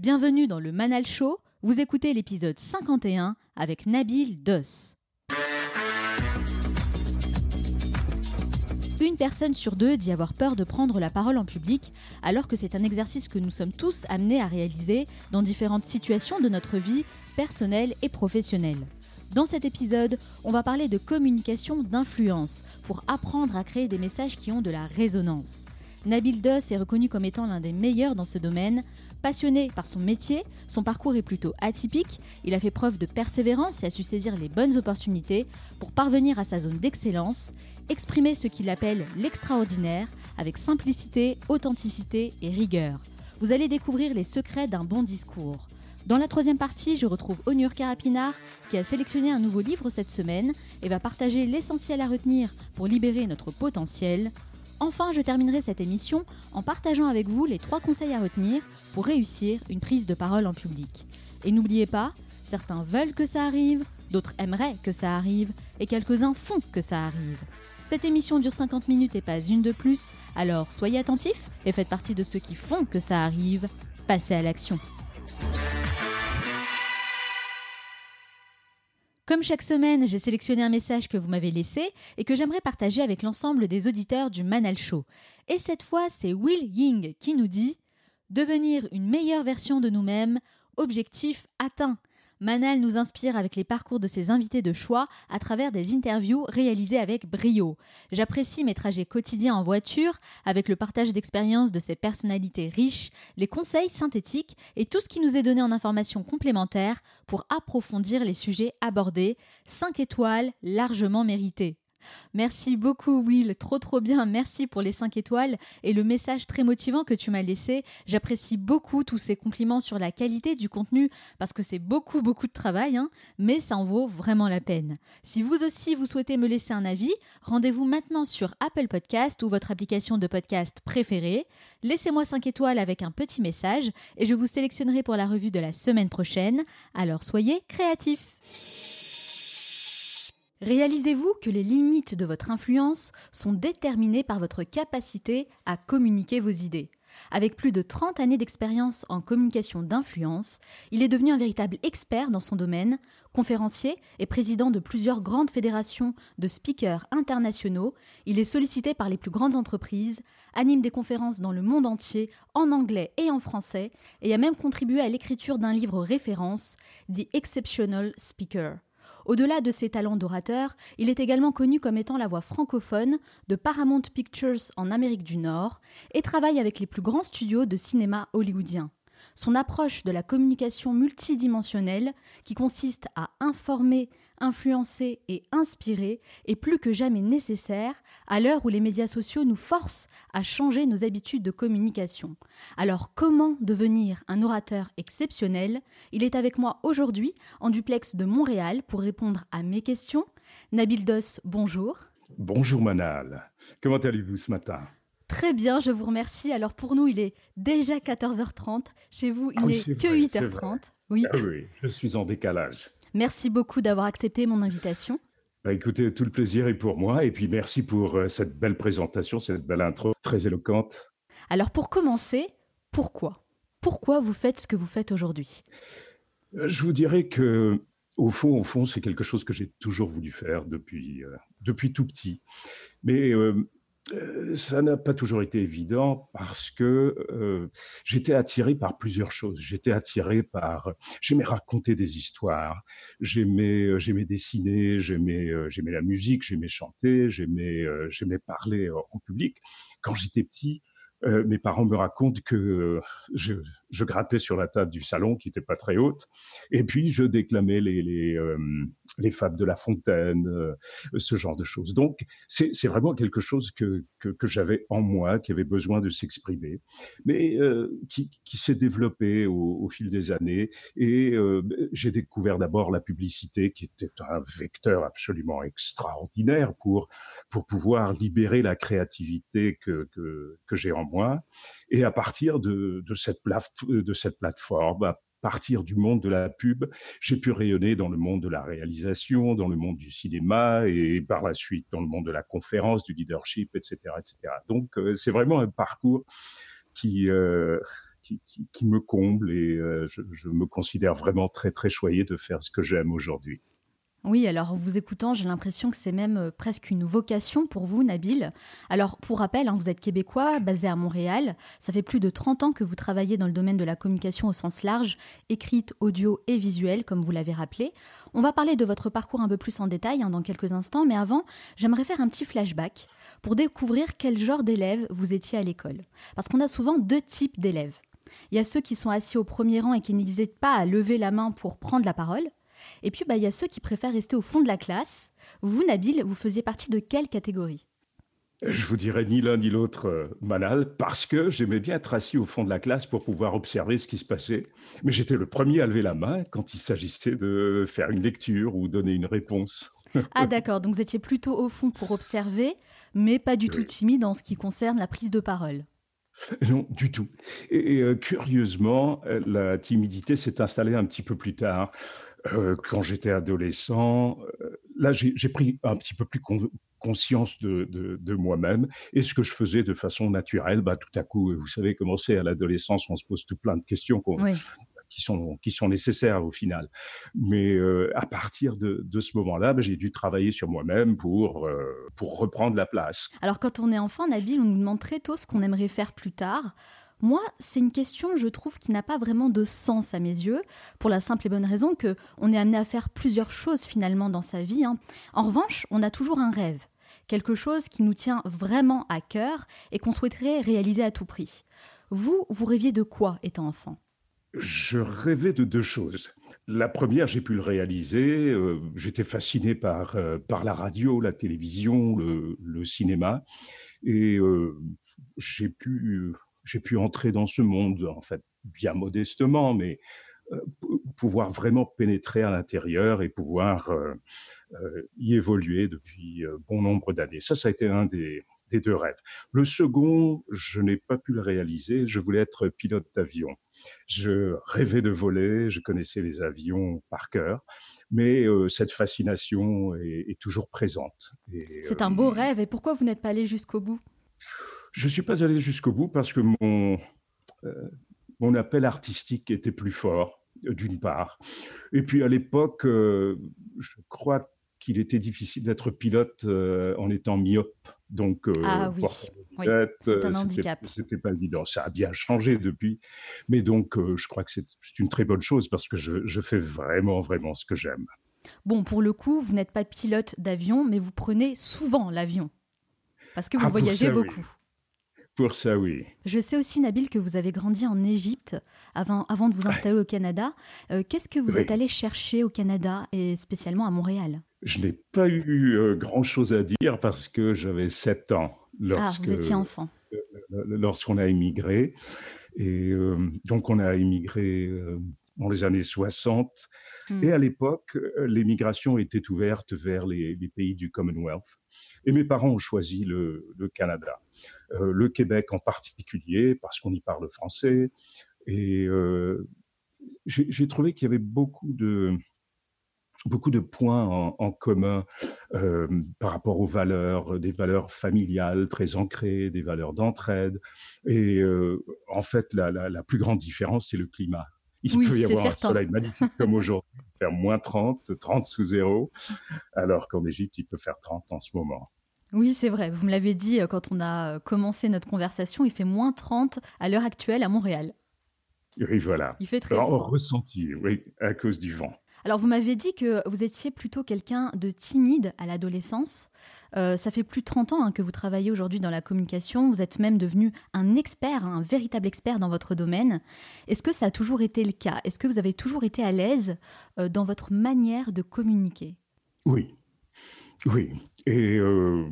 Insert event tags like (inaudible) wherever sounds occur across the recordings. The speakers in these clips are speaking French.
Bienvenue dans le Manal Show, vous écoutez l'épisode 51 avec Nabil Dos. Une personne sur deux dit avoir peur de prendre la parole en public, alors que c'est un exercice que nous sommes tous amenés à réaliser dans différentes situations de notre vie personnelle et professionnelle. Dans cet épisode, on va parler de communication d'influence pour apprendre à créer des messages qui ont de la résonance. Nabil Doss est reconnu comme étant l'un des meilleurs dans ce domaine. Passionné par son métier, son parcours est plutôt atypique, il a fait preuve de persévérance et a su saisir les bonnes opportunités pour parvenir à sa zone d'excellence, exprimer ce qu'il appelle l'extraordinaire avec simplicité, authenticité et rigueur. Vous allez découvrir les secrets d'un bon discours. Dans la troisième partie, je retrouve Onur Karapinar qui a sélectionné un nouveau livre cette semaine et va partager l'essentiel à retenir pour libérer notre potentiel. Enfin, je terminerai cette émission en partageant avec vous les trois conseils à retenir pour réussir une prise de parole en public. Et n'oubliez pas, certains veulent que ça arrive, d'autres aimeraient que ça arrive, et quelques-uns font que ça arrive. Cette émission dure 50 minutes et pas une de plus, alors soyez attentifs et faites partie de ceux qui font que ça arrive. Passez à l'action. Comme chaque semaine, j'ai sélectionné un message que vous m'avez laissé et que j'aimerais partager avec l'ensemble des auditeurs du Manal Show. Et cette fois, c'est Will Ying qui nous dit Devenir une meilleure version de nous-mêmes, objectif atteint. Manal nous inspire avec les parcours de ses invités de choix à travers des interviews réalisées avec brio. J'apprécie mes trajets quotidiens en voiture avec le partage d'expériences de ces personnalités riches, les conseils synthétiques et tout ce qui nous est donné en informations complémentaires pour approfondir les sujets abordés. 5 étoiles largement méritées. Merci beaucoup Will, trop trop bien, merci pour les 5 étoiles et le message très motivant que tu m'as laissé. J'apprécie beaucoup tous ces compliments sur la qualité du contenu parce que c'est beaucoup beaucoup de travail, hein, mais ça en vaut vraiment la peine. Si vous aussi vous souhaitez me laisser un avis, rendez-vous maintenant sur Apple Podcast ou votre application de podcast préférée. Laissez-moi 5 étoiles avec un petit message et je vous sélectionnerai pour la revue de la semaine prochaine. Alors soyez créatifs. Réalisez-vous que les limites de votre influence sont déterminées par votre capacité à communiquer vos idées. Avec plus de 30 années d'expérience en communication d'influence, il est devenu un véritable expert dans son domaine, conférencier et président de plusieurs grandes fédérations de speakers internationaux. Il est sollicité par les plus grandes entreprises, anime des conférences dans le monde entier, en anglais et en français, et a même contribué à l'écriture d'un livre référence, The Exceptional Speaker. Au-delà de ses talents d'orateur, il est également connu comme étant la voix francophone de Paramount Pictures en Amérique du Nord et travaille avec les plus grands studios de cinéma hollywoodien. Son approche de la communication multidimensionnelle, qui consiste à informer, influencer et inspirer, est plus que jamais nécessaire à l'heure où les médias sociaux nous forcent à changer nos habitudes de communication. Alors comment devenir un orateur exceptionnel? Il est avec moi aujourd'hui en duplex de Montréal pour répondre à mes questions. Nabil Dos, bonjour. Bonjour Manal. Comment allez-vous ce matin? Très bien, je vous remercie. Alors pour nous, il est déjà 14h30. Chez vous, il n'est Ah que 8h30. Oui. Ah oui, je suis en décalage. Merci beaucoup d'avoir accepté mon invitation. Bah écoutez, tout le plaisir est pour moi. Et puis merci pour euh, cette belle présentation, cette belle intro très éloquente. Alors pour commencer, pourquoi? Pourquoi vous faites ce que vous faites aujourd'hui? Euh, Je vous dirais que au fond, au fond, c'est quelque chose que j'ai toujours voulu faire depuis euh, depuis tout petit. Mais euh, ça n'a pas toujours été évident parce que euh, j'étais attiré par plusieurs choses. J'étais attiré par, j'aimais raconter des histoires, j'aimais, euh, j'aimais dessiner, j'aimais, euh, j'aimais la musique, j'aimais chanter, j'aimais, euh, j'aimais parler euh, en public. Quand j'étais petit, euh, mes parents me racontent que euh, je, je grattais sur la table du salon qui était pas très haute, et puis je déclamais les les, euh, les fables de La Fontaine, euh, ce genre de choses. Donc c'est c'est vraiment quelque chose que que, que j'avais en moi, qui avait besoin de s'exprimer, mais euh, qui qui s'est développé au, au fil des années. Et euh, j'ai découvert d'abord la publicité, qui était un vecteur absolument extraordinaire pour pour pouvoir libérer la créativité que que, que j'ai en Et à partir de, cette, plateforme, à partir du monde de la pub, j'ai pu rayonner dans le monde de la réalisation, dans le monde du cinéma et par la suite dans le monde de la conférence, du leadership, etc., etc. Donc euh, c'est vraiment un parcours qui euh, qui, me comble et je, je, me considère vraiment très très choyé de faire ce que j'aime aujourd'hui. Oui, alors en vous écoutant, j'ai l'impression que c'est même euh, presque une vocation pour vous, Nabil. Alors pour rappel, hein, vous êtes québécois, basé à Montréal. Ça fait plus de 30 ans que vous travaillez dans le domaine de la communication au sens large, écrite, audio et visuelle, comme vous l'avez rappelé. On va parler de votre parcours un peu plus en détail hein, dans quelques instants, mais avant, j'aimerais faire un petit flashback pour découvrir quel genre d'élève vous étiez à l'école. Parce qu'on a souvent deux types d'élèves. Il y a ceux qui sont assis au premier rang et qui n'hésitent pas à lever la main pour prendre la parole. Et puis, bah, il y a ceux qui préfèrent rester au fond de la classe. Vous, Nabil, vous faisiez partie de quelle catégorie? Je vous dirais ni l'un ni l'autre, euh, Manal, parce que j'aimais bien être assis au fond de la classe pour pouvoir observer ce qui se passait. Mais j'étais le premier à lever la main quand il s'agissait de faire une lecture ou donner une réponse. (laughs) ah d'accord, donc vous étiez plutôt au fond pour observer, mais pas du tout timide en ce qui concerne la prise de parole. Non, du tout. Et, euh, curieusement, euh, la timidité s'est installée un petit peu plus tard. Euh, quand j'étais adolescent, euh, là, j'ai pris un petit peu plus conscience de, de, moi-même et ce que je faisais de façon naturelle. Bah, tout à coup, vous savez comment c'est à l'adolescence, on se pose tout plein de questions qui, sont, qui sont nécessaires au final. Mais euh, à partir de, de ce moment-là, bah, j'ai dû travailler sur moi-même pour, pour reprendre la place. Alors, quand on est enfant, Nabil, on nous demande très tôt ce qu'on aimerait faire plus tard. Moi, c'est une question, je trouve, qui n'a pas vraiment de sens à mes yeux, pour la simple et bonne raison que on est amené à faire plusieurs choses finalement dans sa vie. Hein. En revanche, on a toujours un rêve, quelque chose qui nous tient vraiment à cœur et qu'on souhaiterait réaliser à tout prix. Vous, vous rêviez de quoi étant enfant? Je rêvais de deux choses. La première, j'ai pu le réaliser. Euh, j'étais fasciné par, euh, par la radio, la télévision, le, cinéma. Et euh, j'ai pu j'ai pu entrer dans ce monde, en fait, bien modestement, mais euh, pouvoir vraiment pénétrer à l'intérieur et pouvoir euh, euh, y évoluer depuis bon nombre d'années. Ça, ça a été un des, des deux rêves. Le second, je n'ai pas pu le réaliser. Je voulais être pilote d'avion. Je rêvais de voler, je connaissais les avions par cœur, mais cette fascination est, est toujours présente. C'est un beau rêve. Et pourquoi vous n'êtes pas allé jusqu'au bout? Je ne suis pas allé jusqu'au bout parce que mon, euh, mon appel artistique était plus fort, d'une part. Et puis à l'époque, euh, je crois qu'il était difficile d'être pilote euh, en étant myope. Donc, ah oui, c'est un handicap. C'était pas évident. Ça a bien changé depuis. Mais donc, je crois que c'est une très bonne chose parce que je, je fais vraiment, vraiment ce que j'aime. Bon, pour le coup, vous n'êtes pas pilote d'avion, mais vous prenez souvent l'avion. Parce que vous ah, voyagez beaucoup. Pour ça, oui. Je sais aussi, Nabil, que vous avez grandi en Égypte avant, avant de vous installer au Canada. Euh, qu'est-ce que vous êtes allé chercher au Canada et spécialement à Montréal? Je n'ai pas eu euh, grand-chose à dire parce que j'avais 7 ans lorsque, ah, vous étiez enfant. Euh, lorsqu'on a immigré. Et donc, on a immigré dans les années 60. Hmm. Et à l'époque, l'émigration était ouverte vers les, pays du Commonwealth. Et mes parents ont choisi le, le Canada. Euh, le Québec en particulier, parce qu'on y parle français. Et euh, j'ai trouvé qu'il y avait beaucoup de, beaucoup de points en, commun euh, par rapport aux valeurs, des valeurs familiales très ancrées, des valeurs d'entraide. Et en fait, la, plus grande différence, c'est le climat. Il peut y avoir un soleil magnifique comme aujourd'hui, faire moins 30, 30 sous zéro, alors qu'en Égypte, il peut faire 30 en ce moment. Oui, c'est vrai. Vous me l'avez dit euh, quand on a euh, commencé notre conversation, il fait moins 30 à l'heure actuelle à Montréal. Oui, voilà. Il fait très froid. ressenti, oui, à cause du vent. Alors, vous m'avez dit que vous étiez plutôt quelqu'un de timide à l'adolescence. Euh, ça fait plus de 30 ans hein, que vous travaillez aujourd'hui dans la communication. Vous êtes même devenu un expert, un véritable expert dans votre domaine. Est-ce que ça a toujours été le cas? Est-ce que vous avez toujours été à l'aise dans votre manière de communiquer? Oui, oui, et euh,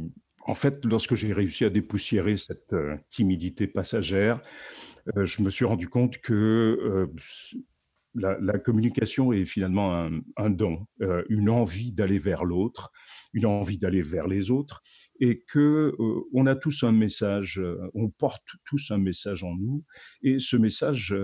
en fait, lorsque j'ai réussi à dépoussiérer cette euh, timidité passagère, euh, je me suis rendu compte que la, communication est finalement un, don, une envie d'aller vers l'autre, une envie d'aller vers les autres, et que on a tous un message, on porte tous un message en nous, et ce message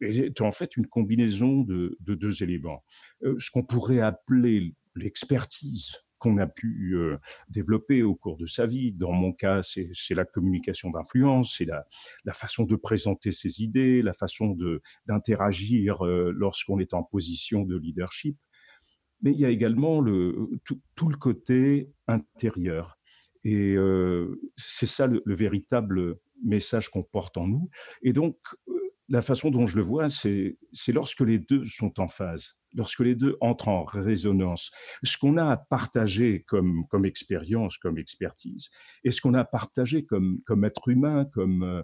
est en fait une combinaison de deux éléments. ce qu'on pourrait appeler l'expertise qu'on a pu euh, développer au cours de sa vie. Dans mon cas, c'est la communication d'influence, c'est la, façon de présenter ses idées, la façon d'interagir euh, lorsqu'on est en position de leadership. Mais il y a également le, tout, tout le côté intérieur. Et euh, c'est ça le, le, véritable message qu'on porte en nous. Et donc, la façon dont je le vois, c'est lorsque les deux sont en phase, lorsque les deux entrent en résonance. Ce qu'on a à partager comme, expérience, comme expertise, et ce qu'on a à partager comme, être humain, comme euh,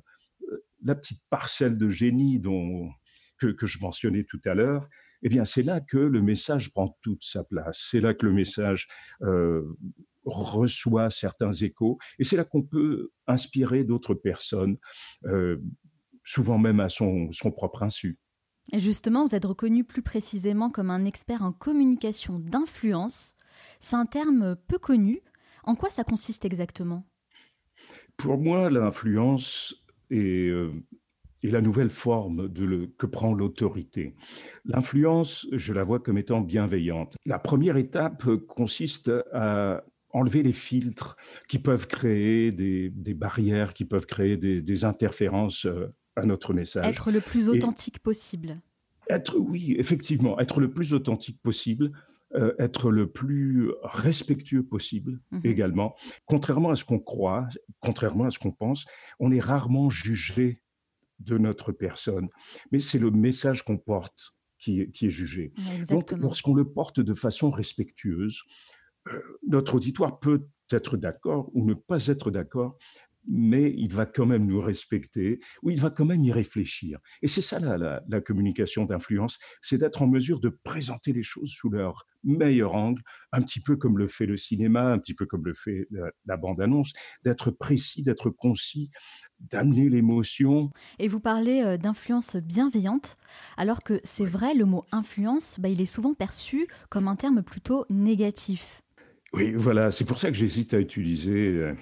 la petite parcelle de génie dont, que, je mentionnais tout à l'heure, eh bien, c'est là que le message prend toute sa place. C'est là que le message euh, reçoit certains échos, et c'est là qu'on peut inspirer d'autres personnes. Euh, souvent même à son, son propre insu. Et justement, vous êtes reconnu plus précisément comme un expert en communication d'influence. C'est un terme peu connu. En quoi ça consiste exactement? Pour moi, l'influence est, euh, est, la nouvelle forme de le, que prend l'autorité. L'influence, je la vois comme étant bienveillante. La première étape consiste à enlever les filtres qui peuvent créer des, des barrières, qui peuvent créer des, des interférences euh, à notre message. Être le plus authentique possible. Être, oui, effectivement, être le plus authentique possible, euh, être le plus respectueux possible mmh également. Contrairement à ce qu'on croit, contrairement à ce qu'on pense, on est rarement jugé de notre personne, mais c'est le message qu'on porte qui est, qui est jugé. Donc, lorsqu'on le porte de façon respectueuse, euh, notre auditoire peut être d'accord ou ne pas être d'accord, mais il va quand même nous respecter, ou il va quand même y réfléchir. Et c'est ça la, la, communication d'influence, c'est d'être en mesure de présenter les choses sous leur meilleur angle, un petit peu comme le fait le cinéma, un petit peu comme le fait la, bande-annonce, d'être précis, d'être concis, d'amener l'émotion. Et vous parlez euh, d'influence bienveillante, alors que c'est vrai, le mot influence, bah, il est souvent perçu comme un terme plutôt négatif. Oui, voilà, c'est pour ça que j'hésite à utiliser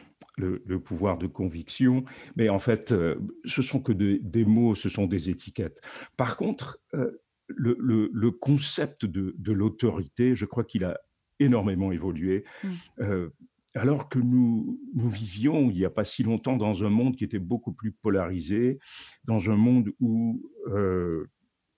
euh, le, pouvoir de conviction, mais en fait, euh, ce sont que des mots, ce sont des étiquettes. Par contre, euh, le, concept de, l'autorité, je crois qu'il a énormément évolué. Mmh. Euh, alors que nous, nous vivions il n'y a pas si longtemps dans un monde qui était beaucoup plus polarisé, dans un monde où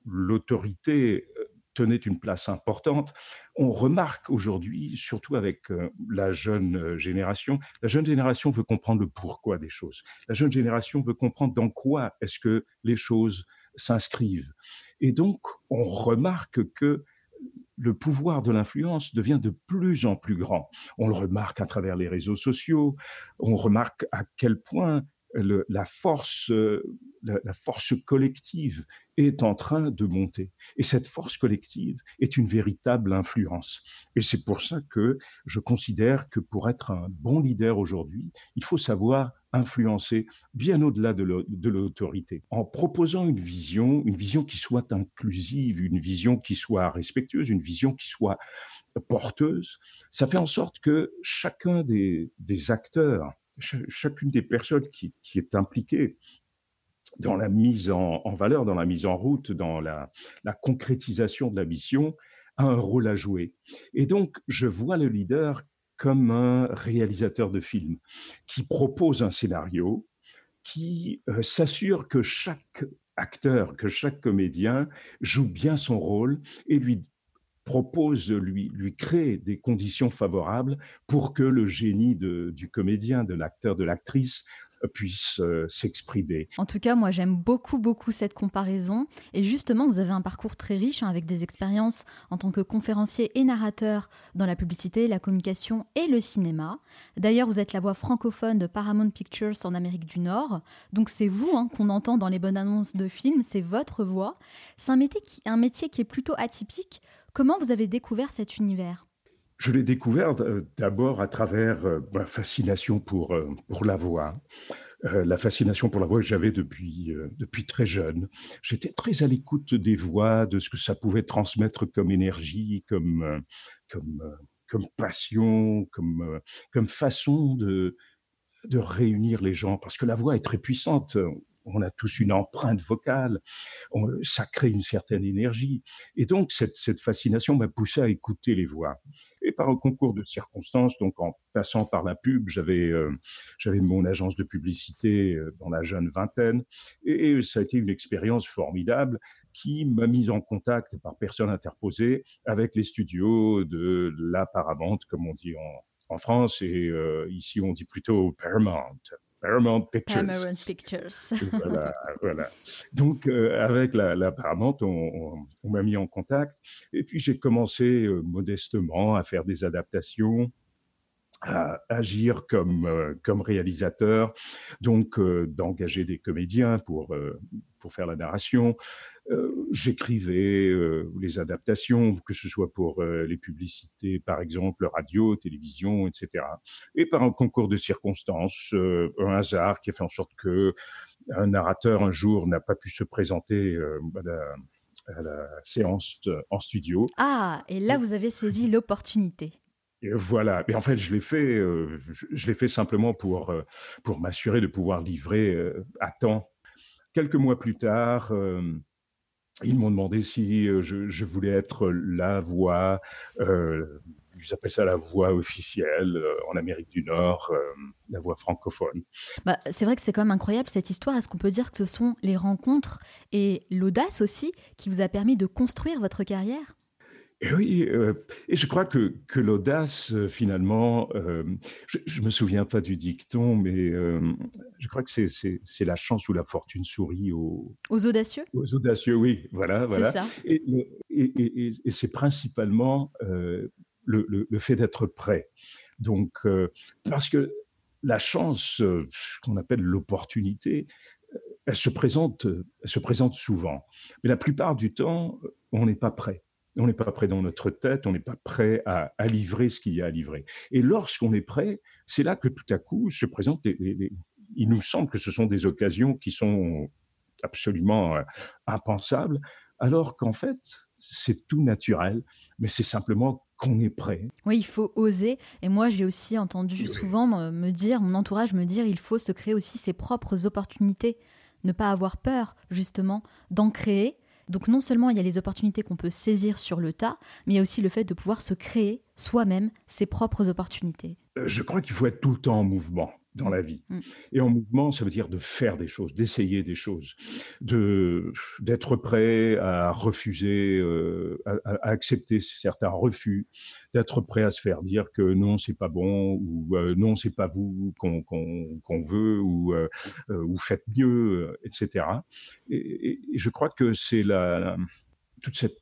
l'autorité tenait une place importante. On remarque aujourd'hui, surtout avec euh, la jeune euh, génération, la jeune génération veut comprendre le pourquoi des choses. La jeune génération veut comprendre dans quoi est-ce que les choses s'inscrivent. Et donc, on remarque que le pouvoir de l'influence devient de plus en plus grand. On le remarque à travers les réseaux sociaux, on remarque à quel point la, force, euh, la, force collective est en train de monter. Et cette force collective est une véritable influence. Et c'est pour ça que je considère que pour être un bon leader aujourd'hui, il faut savoir influencer bien au-delà de l'autorité, en proposant une vision, une vision qui soit inclusive, une vision qui soit respectueuse, une vision qui soit porteuse. Ça fait en sorte que chacun des acteurs chacune des personnes qui, est impliquée dans la mise en, valeur, dans la mise en route, dans la, concrétisation de la mission, a un rôle à jouer. Et donc, je vois le leader comme un réalisateur de film qui propose un scénario, qui euh, s'assure que chaque acteur, que chaque comédien joue bien son rôle et lui propose, lui, lui créer des conditions favorables pour que le génie de, du comédien, de l'acteur, de l'actrice puisse euh, s'exprimer. En tout cas, moi j'aime beaucoup beaucoup cette comparaison et justement vous avez un parcours très riche hein, avec des expériences en tant que conférencier et narrateur dans la publicité, la communication et le cinéma. D'ailleurs, vous êtes la voix francophone de Paramount Pictures en Amérique du Nord, donc c'est vous hein, qu'on entend dans les bonnes annonces de films, c'est votre voix. C'est un métier qui, un métier qui est plutôt atypique Comment vous avez découvert cet univers? Je l'ai découvert euh, d'abord à travers euh, ma fascination pour, euh, pour la voix. la fascination pour la voix que j'avais depuis, depuis très jeune. J'étais très à l'écoute des voix, de ce que ça pouvait transmettre comme énergie, comme, comme, comme passion, comme, comme façon de, de réunir les gens, parce que la voix est très puissante on a tous une empreinte vocale, ça crée une certaine énergie. Et donc, cette, fascination m'a poussé à écouter les voix. Et par un concours de circonstances, donc en passant par la pub, j'avais euh, mon agence de publicité euh, dans la jeune vingtaine, et, ça a été une expérience formidable qui m'a mis en contact par personne interposée avec les studios de la Paramount, comme on dit en, en France, et euh, ici on dit plutôt Paramount. Paramount Pictures. Paramount Pictures. voilà, voilà. Donc, euh, avec la, la Paramount, on, on, m'a mis en contact. Et puis, j'ai commencé euh, modestement à faire des adaptations à agir comme, euh, comme réalisateur, donc d'engager des comédiens pour, pour faire la narration, j'écrivais euh, les adaptations, que ce soit pour euh, les publicités, par exemple, radio, télévision, etc. Et par un concours de circonstances, un hasard qui a fait en sorte que un narrateur un jour n'a pas pu se présenter à la, à la séance en studio. Ah, et là vous avez saisi l'opportunité. Voilà. Mais en fait, je l'ai fait, je, l'ai fait simplement pour, pour m'assurer de pouvoir livrer à temps. Quelques mois plus tard, ils m'ont demandé si je, voulais être la voix, ils appellent ça la voix officielle en Amérique du Nord, la voix francophone. Bah, c'est vrai que c'est quand même incroyable cette histoire. Est-ce qu'on peut dire que ce sont les rencontres et l'audace aussi qui vous a permis de construire votre carrière? Oui, euh, et je crois que, que l'audace, euh, finalement, euh, je ne me souviens pas du dicton, mais je crois que c'est la chance ou la fortune sourit aux, aux audacieux. Aux audacieux, oui, voilà. voilà. Ça. Et, et, et, c'est principalement le, le, le, fait d'être prêt. Donc, parce que la chance, ce qu'on appelle l'opportunité, elle se présente, elle se présente souvent. Mais la plupart du temps, on n'est pas prêt on n'est pas prêt dans notre tête, on n'est pas prêt à, livrer ce qu'il y a à livrer. Et lorsqu'on est prêt, c'est là que tout à coup se présentent il nous semble que ce sont des occasions qui sont absolument euh, impensables, alors qu'en fait, c'est tout naturel, mais c'est simplement qu'on est prêt. Oui, il faut oser. Et moi, j'ai aussi entendu souvent me dire, mon entourage me dire, il faut se créer aussi ses propres opportunités, ne pas avoir peur, justement, d'en créer donc non seulement il y a les opportunités qu'on peut saisir sur le tas, mais il y a aussi le fait de pouvoir se créer soi-même ses propres opportunités. Euh, je crois qu'il faut être tout le temps en mouvement dans la vie. Mm. Et en mouvement, ça veut dire de faire des choses, d'essayer des choses, de d'être prêt à refuser, euh, à, accepter certains refus, d'être prêt à se faire dire que non, c'est pas bon ou euh, non, c'est pas vous qu'on qu'on veut ou euh, ou faites mieux, etc. Et, je crois que c'est la, toute cette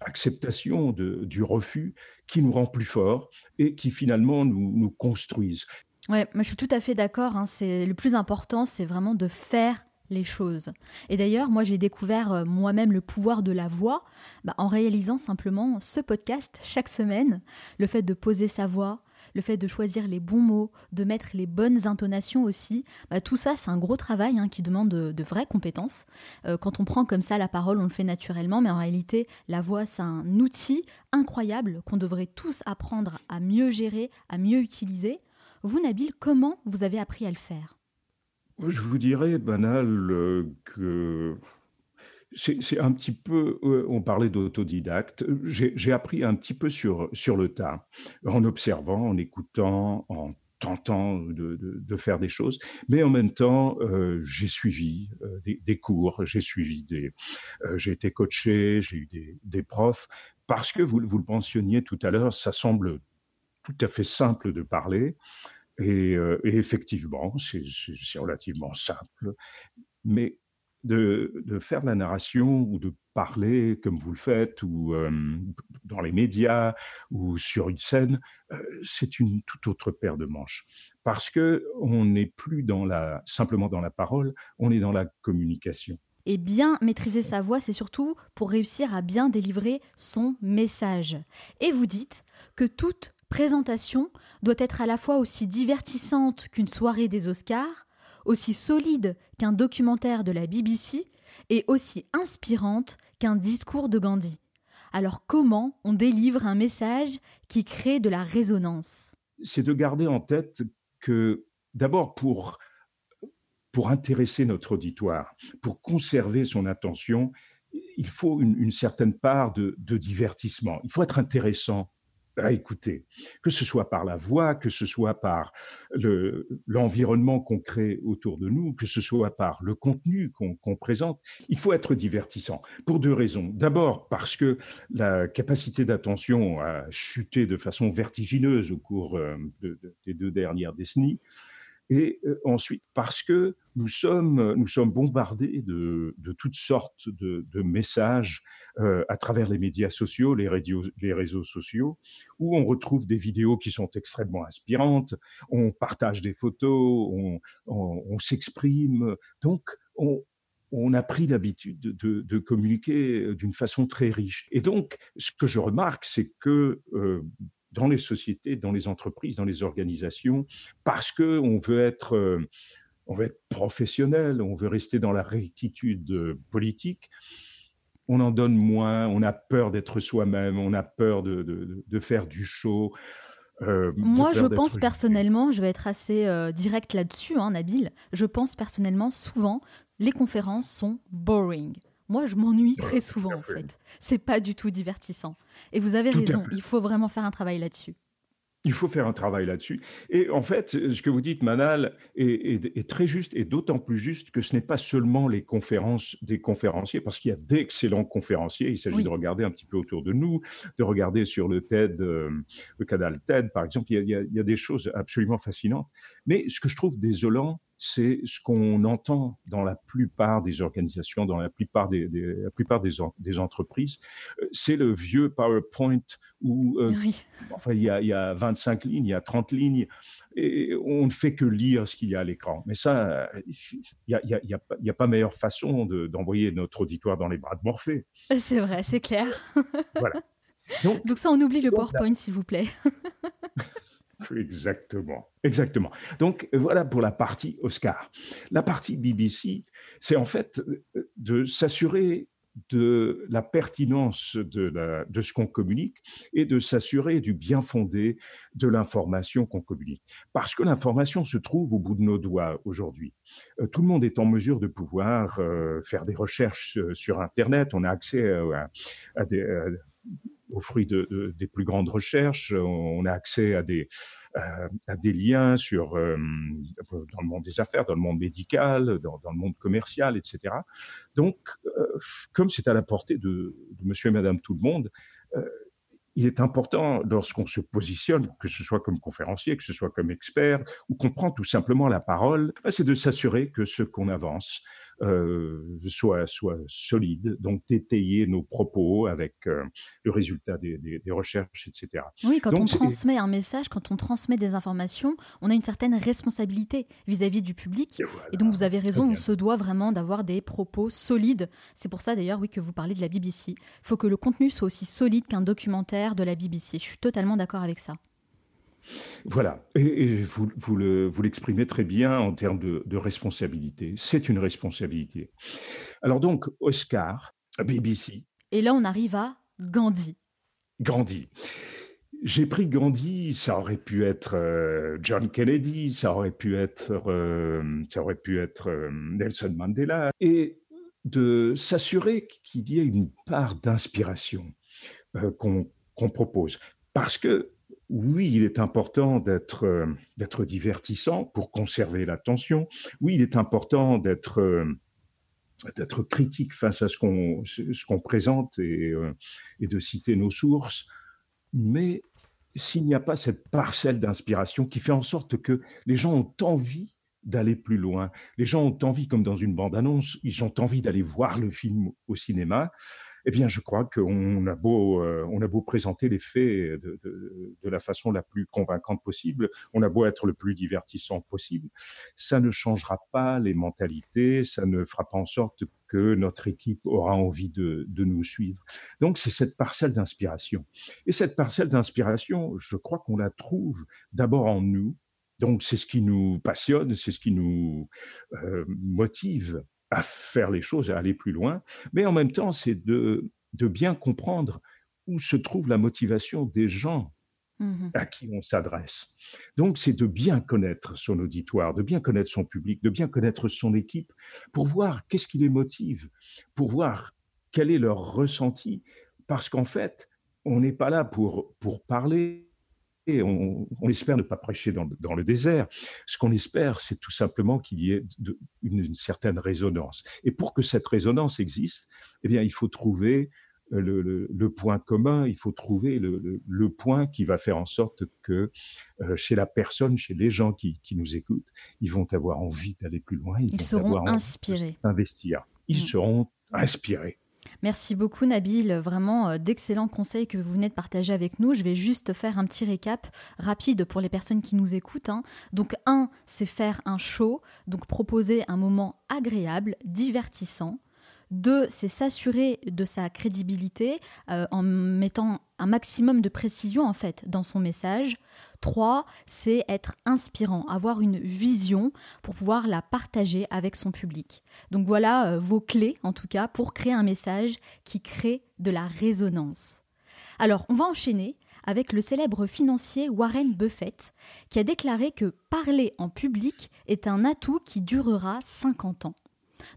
acceptation de, du refus qui nous rend plus forts et qui finalement nous, nous construisent. Ouais, moi je suis tout à fait d'accord. Hein. C'est le plus important, c'est vraiment de faire les choses. Et d'ailleurs, moi j'ai découvert euh, moi-même le pouvoir de la voix bah, en réalisant simplement ce podcast chaque semaine. Le fait de poser sa voix, le fait de choisir les bons mots, de mettre les bonnes intonations aussi, bah, tout ça c'est un gros travail hein, qui demande de, vraies compétences. Euh, quand on prend comme ça la parole, on le fait naturellement, mais en réalité la voix c'est un outil incroyable qu'on devrait tous apprendre à mieux gérer, à mieux utiliser. Vous, Nabil, comment vous avez appris à le faire? Je vous dirais, banal, euh, que c'est un petit peu, euh, on parlait d'autodidacte, j'ai appris un petit peu sur, sur le tas, en observant, en écoutant, en tentant de, faire des choses, mais en même temps, euh, j'ai suivi des, cours, j'ai suivi des, j'ai été coaché, j'ai eu des, des, profs, parce que vous, vous le mentionniez tout à l'heure, ça semble tout à fait simple de parler. Et, euh, effectivement, c'est relativement simple. Mais de, faire de la narration ou de parler comme vous le faites, ou euh, dans les médias, ou sur une scène, euh, c'est une toute autre paire de manches. Parce que on n'est plus dans la, simplement dans la parole, on est dans la communication. Et bien maîtriser sa voix, c'est surtout pour réussir à bien délivrer son message. Et vous dites que toute présentation doit être à la fois aussi divertissante qu'une soirée des Oscars, aussi solide qu'un documentaire de la BBC et aussi inspirante qu'un discours de Gandhi. Alors comment on délivre un message qui crée de la résonance? C'est de garder en tête que d'abord pour, pour intéresser notre auditoire, pour conserver son attention, il faut une, certaine part de divertissement. Il faut être intéressant à écouter, que ce soit par la voix, que ce soit par l'environnement qu'on crée autour de nous, que ce soit par le contenu qu'on présente. Il faut être divertissant pour deux raisons. D'abord parce que la capacité d'attention a chuté de façon vertigineuse au cours euh, des deux dernières décennies et euh, ensuite parce que nous sommes, nous sommes bombardés de, de toutes sortes de, de messages euh, à travers les médias sociaux, les, les réseaux sociaux, où on retrouve des vidéos qui sont extrêmement inspirantes, on partage des photos, on, on, s'exprime. Donc, on, on a pris l'habitude de, de, communiquer d'une façon très riche. Et donc, ce que je remarque, c'est que euh, dans les sociétés, dans les entreprises, dans les organisations, parce que on veut être, euh, on veut être professionnel, on veut rester dans la rectitude euh, politique. On en donne moins, on a peur d'être soi-même, on a peur de, de, faire du show. Euh, Moi, je pense personnellement, je vais être assez direct là-dessus, hein, Nabil. Je pense personnellement, souvent, les conférences sont boring. Moi, je m'ennuie très souvent, en fait. C'est pas du tout divertissant. Et vous avez raison, il faut vraiment faire un travail là-dessus. Il faut faire un travail là-dessus. Et en fait, ce que vous dites, Manal, est, très juste et d'autant plus juste que ce n'est pas seulement les conférences des conférenciers, parce qu'il y a d'excellents conférenciers. Il s'agit de regarder un petit peu autour de nous, de regarder sur le TED, euh, le canal TED, par exemple. Il y, a, il y a des choses absolument fascinantes. Mais ce que je trouve désolant, c'est ce qu'on entend dans la plupart des organisations, dans la plupart des, la plupart des, des entreprises. Euh, c'est le vieux PowerPoint où euh, enfin, il, y a, il y a 25 lignes, il y a 30 lignes, et on ne fait que lire ce qu'il y a à l'écran. Mais ça, il n'y a, y a, a, pas meilleure façon d'envoyer notre auditoire dans les bras de Morphée. C'est vrai, c'est clair. voilà. (laughs) Donc, donc, ça, on oublie le PowerPoint, s'il vous plaît. (laughs) Exactement, exactement. Donc voilà pour la partie Oscar. La partie BBC, c'est en fait euh, de s'assurer de la pertinence de, ce qu'on communique et de s'assurer du bien fondé de l'information qu'on communique. Parce que l'information se trouve au bout de nos doigts aujourd'hui. Euh, tout le monde est en mesure de pouvoir euh, faire des recherches sur Internet. On a accès à, des, aux fruits de, des plus grandes recherches. On a accès à des, euh, liens sur, euh, dans le monde des affaires, dans le monde médical, dans, le monde commercial, etc. Donc, euh, comme c'est à la portée de, de, monsieur et madame tout le monde, il est important, lorsqu'on se positionne, que ce soit comme conférencier, que ce soit comme expert, ou qu'on prend tout simplement la parole, c'est de s'assurer que ce qu'on avance euh, soit, soit solide, donc d'étayer nos propos avec euh, le résultat des, des, recherches, etc. Oui, quand on transmet un message, quand on transmet des informations, on a une certaine responsabilité vis-à-vis du public. Et, donc vous avez raison, on se doit vraiment d'avoir des propos solides. C'est pour ça d'ailleurs, oui, que vous parlez de la BBC. Il faut que le contenu soit aussi solide qu'un documentaire de la BBC. Je suis totalement d'accord avec ça. Voilà, et, vous, vous l'exprimez très bien en termes de, responsabilité. C'est une responsabilité. Alors donc, Oscar, BBC. Et là, on arrive à Gandhi. Gandhi. J'ai pris Gandhi, ça aurait pu être euh, John Kennedy, ça aurait pu être, euh, ça aurait pu être euh, Nelson Mandela, et de s'assurer qu'il y ait une part d'inspiration qu'on propose. Parce que oui, il est important euh, d'être divertissant pour conserver l'attention. Oui, il est important d'être euh, critique face à ce qu'on ce qu'on présente et, euh, et de citer nos sources. Mais s'il n'y a pas cette parcelle d'inspiration qui fait en sorte que les gens ont envie d'aller plus loin, les gens ont envie, comme dans une bande-annonce, ils ont envie d'aller voir le film au cinéma, eh bien, je crois qu'on a beau, euh, on a beau présenter les faits de, la façon la plus convaincante possible, on a beau être le plus divertissant possible, ça ne changera pas les mentalités, ça ne fera pas en sorte que notre équipe aura envie de, de nous suivre. Donc, c'est cette parcelle d'inspiration. Et cette parcelle d'inspiration, je crois qu'on la trouve d'abord en nous. Donc, c'est ce qui nous passionne, c'est ce qui nous euh, motive à faire les choses, à aller plus loin, mais en même temps, c'est de, de bien comprendre où se trouve la motivation des gens mmh à qui on s'adresse. Donc, c'est de bien connaître son auditoire, de bien connaître son public, de bien connaître son équipe, pour voir qu'est-ce qui les motive, pour voir quel est leur ressenti, parce qu'en fait, on n'est pas là pour, pour parler. On, on, espère ne pas prêcher dans, dans le désert. Ce qu'on espère, c'est tout simplement qu'il y ait une, une, certaine résonance. Et pour que cette résonance existe, eh bien, il faut trouver le, point commun, il faut trouver le, point qui va faire en sorte que euh, chez la personne, chez les gens qui, nous écoutent, ils vont avoir envie d'aller plus loin. Ils, seront inspirés. Investir. Ils mm. seront inspirés. Merci beaucoup Nabil, vraiment euh, d'excellents conseils que vous venez de partager avec nous. Je vais juste faire un petit récap rapide pour les personnes qui nous écoutent. Hein. Donc un, c'est faire un show, donc proposer un moment agréable, divertissant. Deux, c'est s'assurer de sa crédibilité euh, en mettant un maximum de précision en fait dans son message. Trois, c'est être inspirant, avoir une vision pour pouvoir la partager avec son public. Donc voilà euh, vos clés en tout cas pour créer un message qui crée de la résonance. Alors on va enchaîner avec le célèbre financier Warren Buffett qui a déclaré que parler en public est un atout qui durera 50 ans.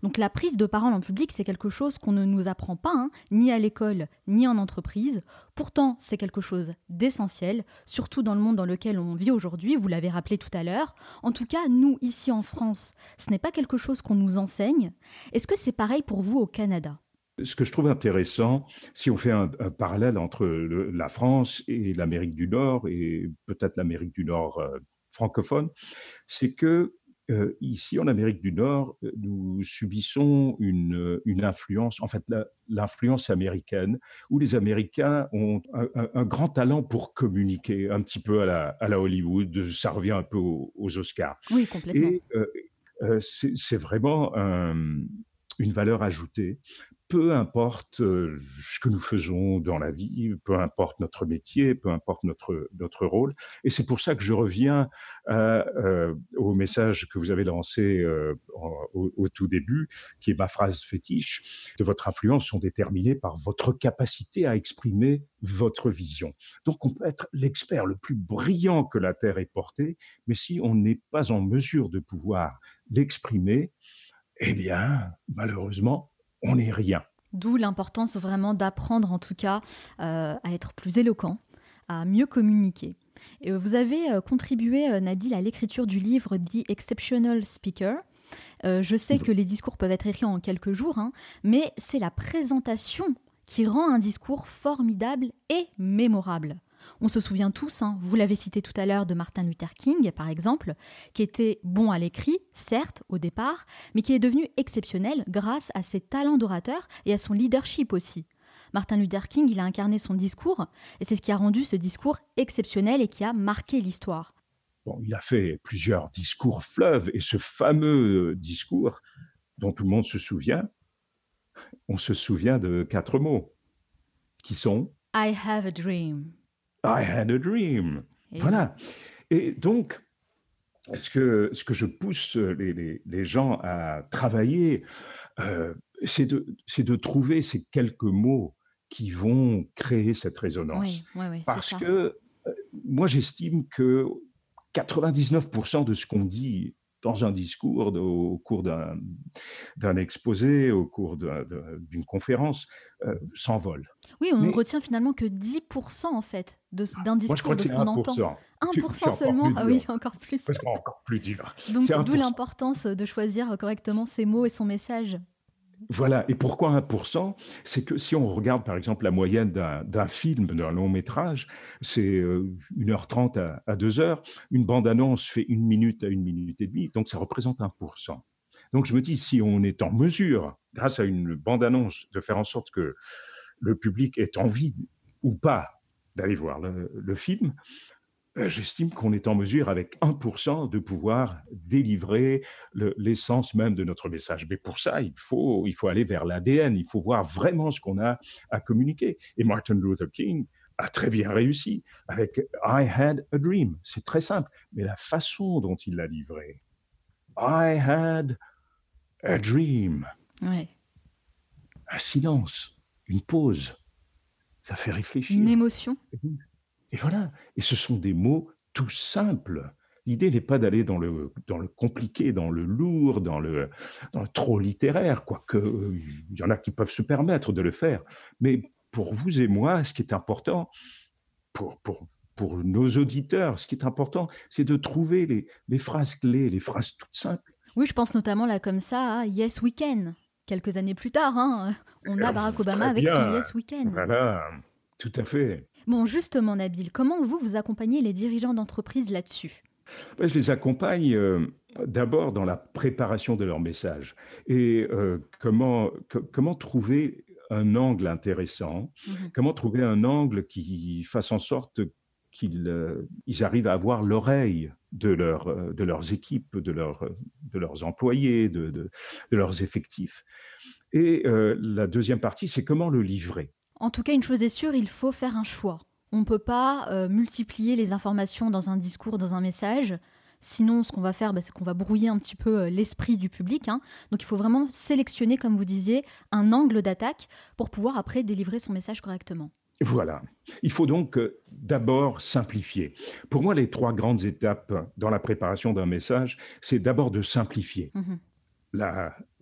Donc la prise de parole en public, c'est quelque chose qu'on ne nous apprend pas, hein, ni à l'école, ni en entreprise. Pourtant, c'est quelque chose d'essentiel, surtout dans le monde dans lequel on vit aujourd'hui, vous l'avez rappelé tout à l'heure. En tout cas, nous, ici en France, ce n'est pas quelque chose qu'on nous enseigne. Est-ce que c'est pareil pour vous au Canada? Ce que je trouve intéressant, si on fait un, parallèle entre la France et l'Amérique du Nord, et peut-être l'Amérique du Nord euh, francophone, c'est que euh, ici, en Amérique du Nord, euh, nous subissons une, euh, une influence, en fait, l'influence américaine, où les Américains ont un, grand talent pour communiquer, un petit peu à la, à la Hollywood, ça revient un peu aux, Oscars. Oui, complètement. Et c'est vraiment une valeur ajoutée peu importe euh, ce que nous faisons dans la vie, peu importe notre métier, peu importe notre, notre rôle. Et c'est pour ça que je reviens euh, au message que vous avez lancé euh, au, tout début, qui est ma phrase fétiche, de votre influence sont déterminées par votre capacité à exprimer votre vision. Donc on peut être l'expert le plus brillant que la Terre ait porté, mais si on n'est pas en mesure de pouvoir l'exprimer, eh bien, malheureusement, on n'est rien. D'où l'importance vraiment d'apprendre en tout cas euh, à être plus éloquent, à mieux communiquer. Et vous avez euh, contribué, euh, Nabil, à l'écriture du livre The Exceptional Speaker. je sais que les discours peuvent être écrits en quelques jours, hein, mais c'est la présentation qui rend un discours formidable et mémorable. On se souvient tous, hein, vous l'avez cité tout à l'heure, de Martin Luther King, par exemple, qui était bon à l'écrit, certes, au départ, mais qui est devenu exceptionnel grâce à ses talents d'orateur et à son leadership aussi. Martin Luther King, il a incarné son discours, et c'est ce qui a rendu ce discours exceptionnel et qui a marqué l'histoire. Bon, il a fait plusieurs discours fleuves, et ce fameux discours dont tout le monde se souvient, on se souvient de quatre mots, qui sont I have a dream. I had a dream. voilà. Et donc, ce que, ce que je pousse les, les, gens à travailler, euh, c'est de, de trouver ces quelques mots qui vont créer cette résonance. Oui, oui, Parce que euh, moi, j'estime que 99% de ce qu'on dit dans un discours, au cours d'un exposé, au cours d'une conférence, euh, s'envole. Oui, on ne retient finalement que 10% en fait d'un discours de ce qu'on entend. 1% seulement Ah oui, encore plus. Encore plus dur. Donc d'où l'importance de choisir correctement ses mots et son message. Voilà. Et pourquoi 1% C'est que si on regarde par exemple la moyenne d'un film, d'un long métrage, c'est 1h30 euh, à, à 2h. Une bande-annonce fait une minute à une minute et demie, donc ça représente 1%. Donc je me dis, si on est en mesure, grâce à une bande-annonce, de faire en sorte que le public ait envie ou pas d'aller voir le film, j'estime qu'on est en mesure, avec 1%, de pouvoir délivrer l'essence même de notre message. Mais pour ça, il faut, il faut aller vers l'ADN, il faut voir vraiment ce qu'on a à communiquer. Et Martin Luther King a très bien réussi avec I had a dream. C'est très simple, mais la façon dont il l'a livré. I had a dream. Un silence, une pause. Ça fait réfléchir. Une émotion. Et voilà. Et ce sont des mots tout simples. L'idée n'est pas d'aller dans le, dans le compliqué, dans le lourd, dans le, dans le trop littéraire, quoique il y en a qui peuvent se permettre de le faire. Mais pour vous et moi, ce qui est important, pour, pour, pour nos auditeurs, ce qui est important, c'est de trouver les, les, phrases clés, les phrases toutes simples. Oui, je pense notamment là comme ça à Yes Weekend. Quelques années plus tard, hein, on a Barack Obama avec son Yes Weekend. Voilà, tout à fait. Bon, justement, Nabil, comment vous, vous accompagnez les dirigeants d'entreprise là-dessus? Je les accompagne euh, d'abord dans la préparation de leur message et euh, comment, comment trouver un angle intéressant, mmh comment trouver un angle qui fasse en sorte qu'ils euh, ils arrivent à avoir l'oreille de, leur, de leurs équipes, de, leur, de leurs employés, de, de, de leurs effectifs? Et la deuxième partie, c'est comment le livrer. En tout cas, une chose est sûre, il faut faire un choix. On ne peut pas euh, multiplier les informations dans un discours, dans un message. Sinon, ce qu'on va faire, bah, c'est qu'on va brouiller un petit peu euh, l'esprit du public. Hein. Donc, il faut vraiment sélectionner, comme vous disiez, un angle d'attaque pour pouvoir après délivrer son message correctement. Voilà. Il faut donc euh, d'abord simplifier. Pour moi, les trois grandes étapes dans la préparation d'un message, c'est d'abord de simplifier. Mmh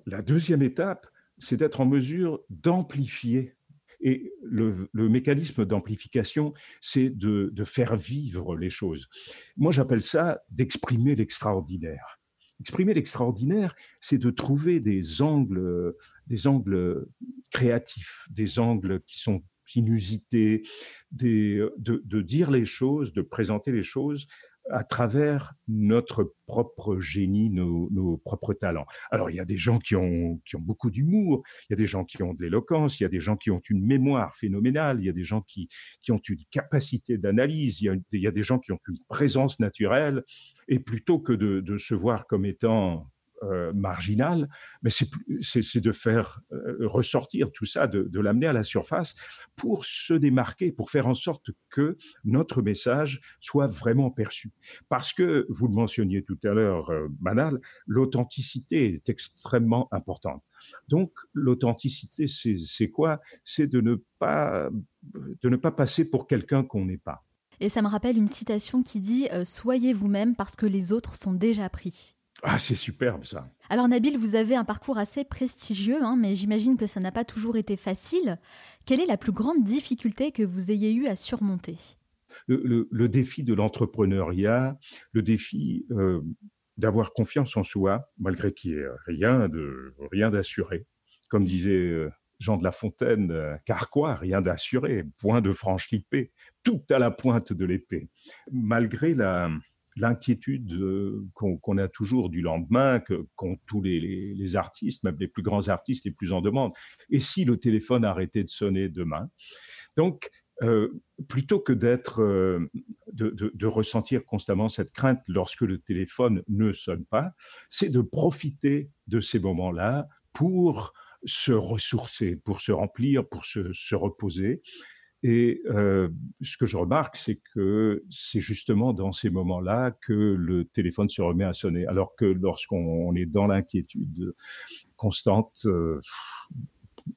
la deuxième étape, c'est d'être en mesure d'amplifier et le, mécanisme d'amplification, c'est de, faire vivre les choses. Moi, j'appelle ça d'exprimer l'extraordinaire. Exprimer l'extraordinaire, c'est de trouver des angles, des angles créatifs, des angles qui sont inusités, de, de, dire les choses, de présenter les choses à travers notre propre génie, nos, propres talents. Alors, il y a des gens qui ont, beaucoup d'humour, il y a des gens qui ont de l'éloquence, il y a des gens qui ont une mémoire phénoménale, il y a des gens qui, ont une capacité d'analyse, il, y a des gens qui ont une présence naturelle. Et plutôt que de se voir comme étant euh, marginal, mais c'est de faire euh, ressortir tout ça, de, l'amener à la surface pour se démarquer, pour faire en sorte que notre message soit vraiment perçu. Parce que, vous le mentionniez tout à l'heure, euh, Manal, l'authenticité est extrêmement importante. Donc, l'authenticité, c'est quoi? C'est de ne pas de ne pas passer pour quelqu'un qu'on n'est pas. Et ça me rappelle une citation qui dit Soyez vous-même parce que les autres sont déjà pris. Ah, c'est superbe ça. Alors Nabil, vous avez un parcours assez prestigieux, hein, mais j'imagine que ça n'a pas toujours été facile. Quelle est la plus grande difficulté que vous ayez eu à surmonter? Le, défi de l'entrepreneuriat, le défi euh, d'avoir confiance en soi, malgré qu'il n'y ait rien de rien d'assuré. Comme disait euh, Jean de La Fontaine, euh, car quoi, rien d'assuré, point de franche l'épée, tout à la pointe de l'épée. Malgré la, l'inquiétude euh, qu'on a toujours du lendemain, qu'ont tous les, artistes, même les plus grands artistes les plus en demande. Et si le téléphone arrêtait de sonner demain? Donc, euh, plutôt que d'être, euh, de, ressentir constamment cette crainte lorsque le téléphone ne sonne pas, c'est de profiter de ces moments-là pour se ressourcer, pour se remplir, pour se reposer. Et euh, ce que je remarque, c'est que c'est justement dans ces moments-là que le téléphone se remet à sonner, alors que lorsqu'on est dans l'inquiétude constante, euh,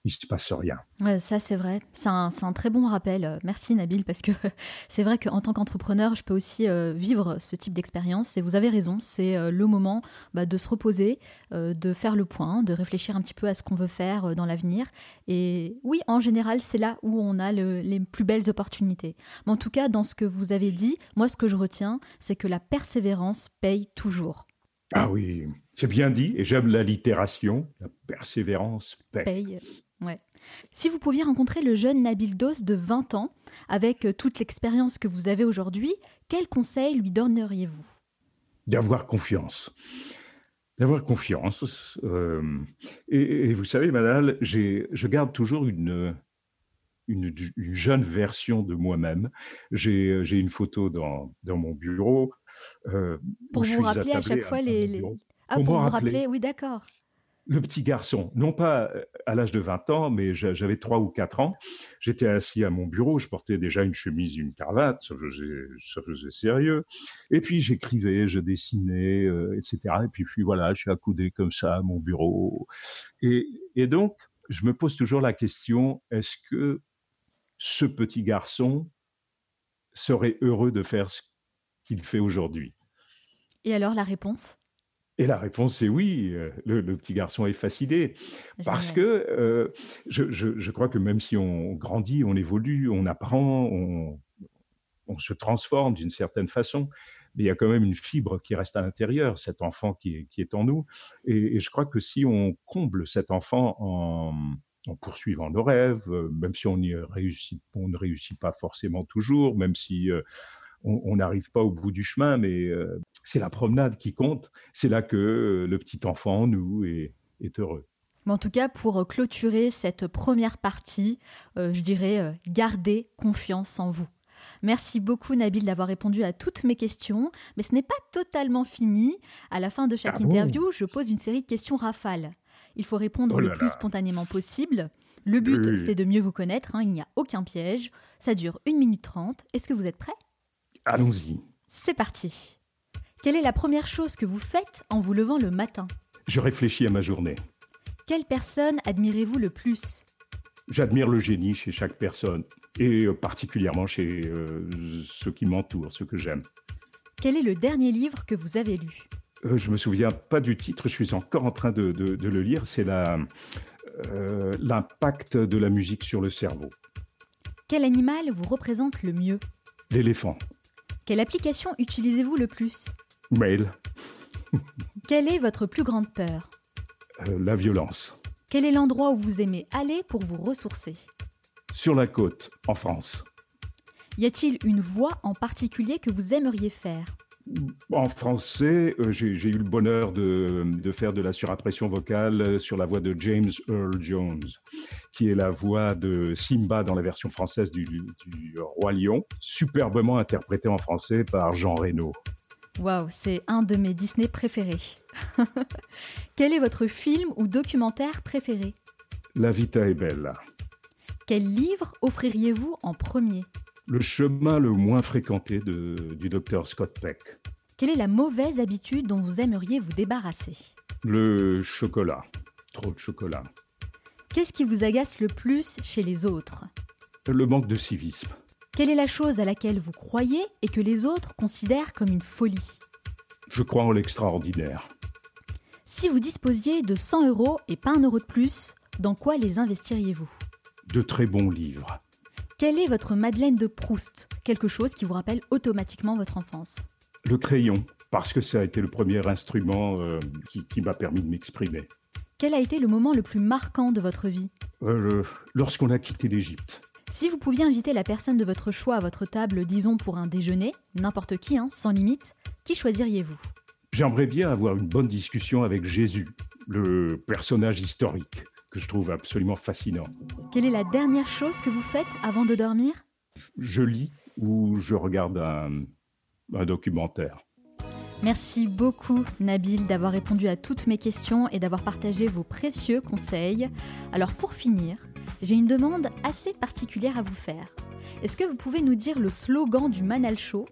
il se passe rien. ça, c'est vrai. C'est un, très bon rappel. Euh, merci, Nabil, parce que (laughs) c'est vrai qu'en tant qu'entrepreneur, je peux aussi euh, vivre ce type d'expérience. Et vous avez raison, c'est euh, le moment bah, de se reposer, de faire le point, de réfléchir un petit peu à ce qu'on veut faire dans l'avenir. Et oui, en général, c'est là où on a les plus belles opportunités. Mais en tout cas, dans ce que vous avez dit, moi, ce que je retiens, c'est que la persévérance paye toujours. Ah oui, c'est bien dit, et j'aime l'allitération, la persévérance paye. Ouais. Si vous pouviez rencontrer le jeune Nabil Dos de 20 ans, avec euh, toute l'expérience que vous avez aujourd'hui, quel conseil lui donneriez-vous? D'avoir confiance. D'avoir confiance. Euh, et, vous savez, Manal, je garde toujours une, une, jeune version de moi-même. J'ai une photo dans, dans mon bureau euh, pour vous rappeler à chaque fois les. Ah, pour, vous rappeler, oui, d'accord. Le petit garçon, non pas euh, à l'âge de 20 ans, mais j'avais 3 ou 4 ans. J'étais assis à mon bureau, je portais déjà une chemise, une cravate, ça faisait, sérieux. Et puis j'écrivais, je dessinais, euh, etc. Et puis, puis voilà, je suis accoudé comme ça à mon bureau. Et, et donc, je me pose toujours la question, est-ce que ce petit garçon serait heureux de faire ce qu'il fait aujourd'hui. Et alors la réponse? Et la réponse est oui, le, petit garçon est fasciné. Parce que je, je, crois que même si on grandit, on évolue, on apprend, on, on se transforme d'une certaine façon, mais il y a quand même une fibre qui reste à l'intérieur, cet enfant qui est, qui est en nous. Et, je crois que si on comble cet enfant en, en poursuivant nos rêves, euh, même si on, y réussit, on ne réussit pas forcément toujours, même si euh, on n'arrive pas au bout du chemin, mais euh, c'est la promenade qui compte. C'est là que le petit enfant en nous est, est heureux. en tout cas, pour clôturer cette première partie, je dirais gardez confiance en vous. Merci beaucoup Nabil d'avoir répondu à toutes mes questions, mais ce n'est pas totalement fini. À la fin de chaque ah interview, je pose une série de questions rafales. Il faut répondre oh le plus spontanément possible. Le but, c'est de mieux vous connaître, hein. il n'y a aucun piège. Ça dure 1 minute 30. Est-ce que vous êtes prêt Allons-y. C'est parti. Quelle est la première chose que vous faites en vous levant le matin? Je réfléchis à ma journée. Quelle personne admirez-vous le plus? J'admire le génie chez chaque personne et euh, particulièrement chez euh, ceux qui m'entourent, ceux que j'aime. Quel est le dernier livre que vous avez lu? Euh, Je me souviens pas du titre, je suis encore en train de, le lire. C'est l'impact de la musique sur le cerveau. Quel animal vous représente le mieux? L'éléphant. Quelle application utilisez-vous le plus? Mail. Quelle est votre plus grande peur? La violence. Quel est l'endroit où vous aimez aller pour vous ressourcer? Sur la côte, en France. Y a-t-il une voix en particulier que vous aimeriez faire? En français, euh, j'ai eu le bonheur de, faire de la surimpression vocale sur la voix de James Earl Jones, qui est la voix de Simba dans la version française du, du Roi Lion, superbement interprété en français par Jean Reno. Waouh, c'est un de mes Disney préférés. (laughs) Quel est votre film ou documentaire préféré? La Vita est belle. Quel livre offririez-vous en premier? Le chemin le moins fréquenté du docteur Scott Peck. Quelle est la mauvaise habitude dont vous aimeriez vous débarrasser? Le chocolat. Trop de chocolat. Qu'est-ce qui vous agace le plus chez les autres? Le manque de civisme. Quelle est la chose à laquelle vous croyez et que les autres considèrent comme une folie? Je crois en l'extraordinaire. Si vous disposiez de 100 euros et pas un euro de plus, dans quoi les investiriez-vous? De très bons livres. Quelle est votre Madeleine de Proust? Quelque chose qui vous rappelle automatiquement votre enfance? Le crayon, parce que ça a été le premier instrument euh, qui, m'a permis de m'exprimer. Quel a été le moment le plus marquant de votre vie? Euh, Lorsqu'on a quitté l'Égypte. Si vous pouviez inviter la personne de votre choix à votre table, disons pour un déjeuner, n'importe qui, hein, sans limite, qui choisiriez-vous? J'aimerais bien avoir une bonne discussion avec Jésus, le personnage historique que je trouve absolument fascinant. Quelle est la dernière chose que vous faites avant de dormir? Je lis ou je regarde un, documentaire. Merci beaucoup Nabil d'avoir répondu à toutes mes questions et d'avoir partagé vos précieux conseils. Alors pour finir, j'ai une demande assez particulière à vous faire. Est-ce que vous pouvez nous dire le slogan du Manal Show?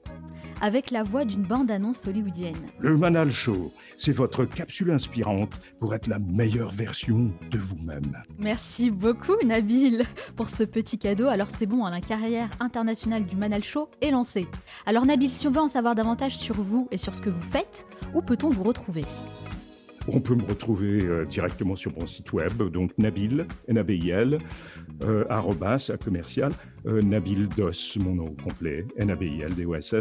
Avec la voix d'une bande-annonce hollywoodienne. Le Manal Show, c'est votre capsule inspirante pour être la meilleure version de vous-même. Merci beaucoup Nabil pour ce petit cadeau. Alors c'est bon, hein, la carrière internationale du Manal Show est lancée. Alors Nabil, si on veut en savoir davantage sur vous et sur ce que vous faites, où peut-on vous retrouver? On peut me retrouver euh, directement sur mon site web, donc Nabil, N-A-B-I-L, euh, arrobas, commercial, euh, Nabil Dos, mon nom complet, n a b i l d o s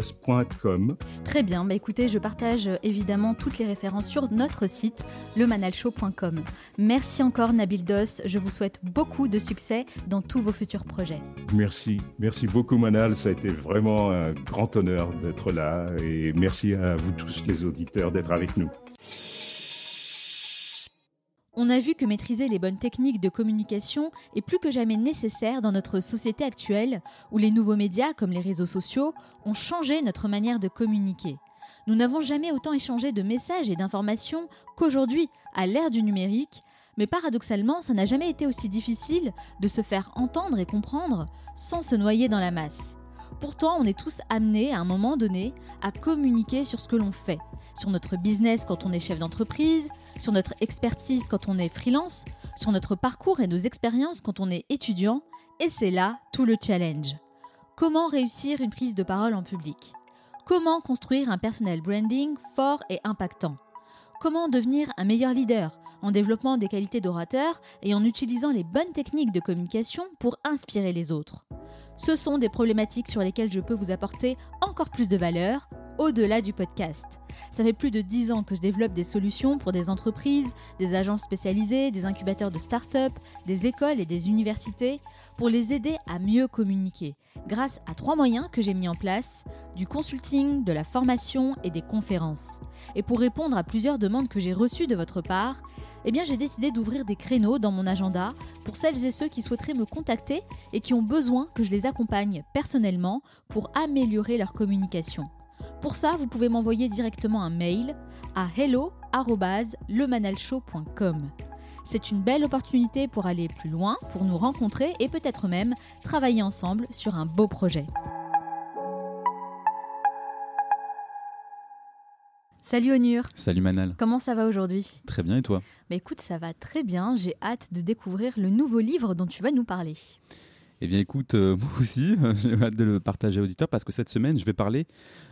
.com. Très bien, bah écoutez, je partage évidemment toutes les références sur notre site, lemanalshow.com. Merci encore Nabil Dos, je vous souhaite beaucoup de succès dans tous vos futurs projets. Merci, merci beaucoup Manal, ça a été vraiment un grand honneur d'être là et merci à vous tous les auditeurs d'être avec nous. On a vu que maîtriser les bonnes techniques de communication est plus que jamais nécessaire dans notre société actuelle où les nouveaux médias comme les réseaux sociaux ont changé notre manière de communiquer. Nous n'avons jamais autant échangé de messages et d'informations qu'aujourd'hui à l'ère du numérique, mais paradoxalement, ça n'a jamais été aussi difficile de se faire entendre et comprendre sans se noyer dans la masse. Pourtant, on est tous amenés à un moment donné à communiquer sur ce que l'on fait, sur notre business quand on est chef d'entreprise, sur notre expertise quand on est freelance, sur notre parcours et nos expériences quand on est étudiant, et c'est là tout le challenge. Comment réussir une prise de parole en public? Comment construire un personnel branding fort et impactant? Comment devenir un meilleur leader en développant des qualités d'orateur et en utilisant les bonnes techniques de communication pour inspirer les autres? Ce sont des problématiques sur lesquelles je peux vous apporter encore plus de valeur au-delà du podcast. Ça fait plus de 10 ans que je développe des solutions pour des entreprises, des agences spécialisées, des incubateurs de start-up, des écoles et des universités pour les aider à mieux communiquer grâce à trois moyens que j'ai mis en place, du consulting, de la formation et des conférences. Et pour répondre à plusieurs demandes que j'ai reçues de votre part, eh j'ai décidé d'ouvrir des créneaux dans mon agenda pour celles et ceux qui souhaiteraient me contacter et qui ont besoin que je les accompagne personnellement pour améliorer leur communication. Pour ça, vous pouvez m'envoyer directement un mail à hello@lemanalshow.com. C'est une belle opportunité pour aller plus loin, pour nous rencontrer et peut-être même travailler ensemble sur un beau projet. Salut Onur. Salut Manal. Comment ça va aujourd'hui? Très bien et toi? Bah Écoute, ça va très bien. J'ai hâte de découvrir le nouveau livre dont tu vas nous parler. Eh bien, écoute, euh, (laughs) moi aussi, (laughs) j'ai hâte de le partager à l'auditeur parce que cette semaine, je vais parler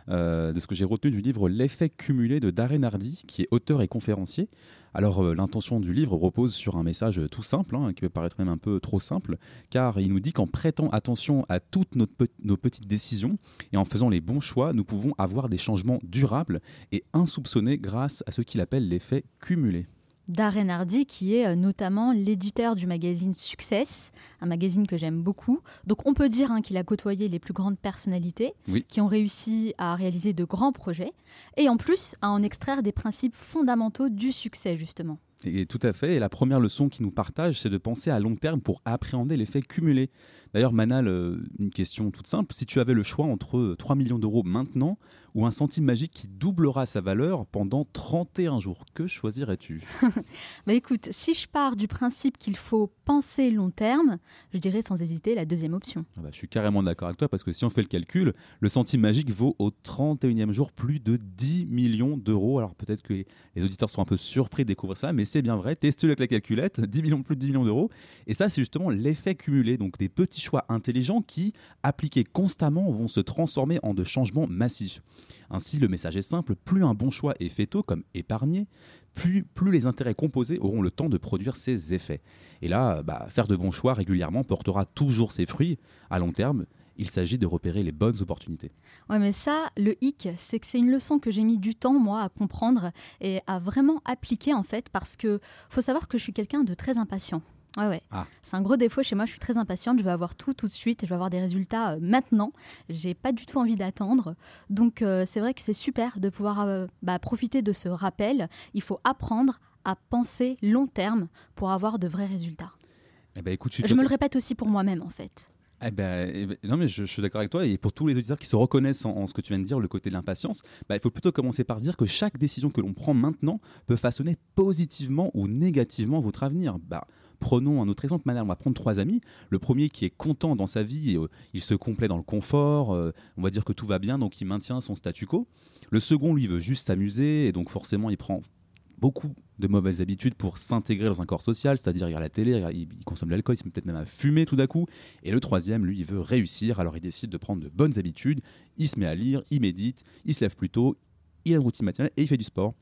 euh, de ce que j'ai retenu du livre L'effet cumulé de Darren Hardy, qui est auteur et conférencier. Alors, euh, l'intention du livre repose sur un message tout simple, hein, qui peut paraître même un peu trop simple, car il nous dit qu'en prêtant attention à toutes nos petites décisions et en faisant les bons choix, nous pouvons avoir des changements durables et insoupçonnés grâce à ce qu'il appelle l'effet cumulé. Darren Hardy, qui est euh, notamment l'éditeur du magazine Success, un magazine que j'aime beaucoup. Donc on peut dire hein, qu'il a côtoyé les plus grandes personnalités qui ont réussi à réaliser de grands projets et en plus à en extraire des principes fondamentaux du succès justement. Et tout à fait. Et la première leçon qu'il nous partage, c'est de penser à long terme pour appréhender l'effet cumulé. D'ailleurs, Manal, euh, une question toute simple. Si tu avais le choix entre 3 millions d'euros maintenant ou un centime magique qui doublera sa valeur pendant 31 jours. Que choisirais-tu? (laughs) Bah écoute, si je pars du principe qu'il faut penser long terme, je dirais sans hésiter la deuxième option. Ah bah, je suis carrément d'accord avec toi parce que si on fait le calcul, le centime magique vaut au 31e jour plus de 10 millions d'euros. Alors peut-être que les auditeurs sont un peu surpris de découvrir ça, mais c'est bien vrai. Testez-le avec la calculette, 10 millions plus de 10 millions d'euros. Et ça, c'est justement l'effet cumulé, donc des petits choix intelligents qui, appliqués constamment, vont se transformer en de changements massifs. Ainsi, le message est simple, plus un bon choix est fait tôt, comme épargner, plus, plus les intérêts composés auront le temps de produire ses effets. Et là, bah, faire de bons choix régulièrement portera toujours ses fruits à long terme. Il s'agit de repérer les bonnes opportunités. Ouais, mais ça, le hic, c'est que c'est une leçon que j'ai mis du temps, moi, à comprendre et à vraiment appliquer, en fait, parce que faut savoir que je suis quelqu'un de très impatient. Ouais, ouais. Ah. C'est un gros défaut chez moi. Je suis très impatiente. Je veux avoir tout tout de suite et je veux avoir des résultats euh, maintenant. J'ai pas du tout envie d'attendre. Donc, euh, c'est vrai que c'est super de pouvoir euh, bah, profiter de ce rappel. Il faut apprendre à penser long terme pour avoir de vrais résultats. Eh ben, écoute, je me le répète aussi pour moi-même, en fait. Eh ben, eh ben, non, mais je, suis d'accord avec toi. Et pour tous les auditeurs qui se reconnaissent en, ce que tu viens de dire, le côté de l'impatience, bah, il faut plutôt commencer par dire que chaque décision que l'on prend maintenant peut façonner positivement ou négativement votre avenir. Bah, Prenons un autre exemple. Maintenant, on va prendre trois amis. Le premier qui est content dans sa vie, euh, il se complaît dans le confort, euh, on va dire que tout va bien, donc il maintient son statu quo. Le second, lui, veut juste s'amuser, et donc forcément, il prend beaucoup de mauvaises habitudes pour s'intégrer dans un corps social, c'est-à-dire il regarde la télé, il, consomme de l'alcool, il se met peut-être même à fumer tout d'un coup. Et le troisième, lui, il veut réussir, alors il décide de prendre de bonnes habitudes, il se met à lire, il médite, il se lève plus tôt, il a une routine matinale et il fait du sport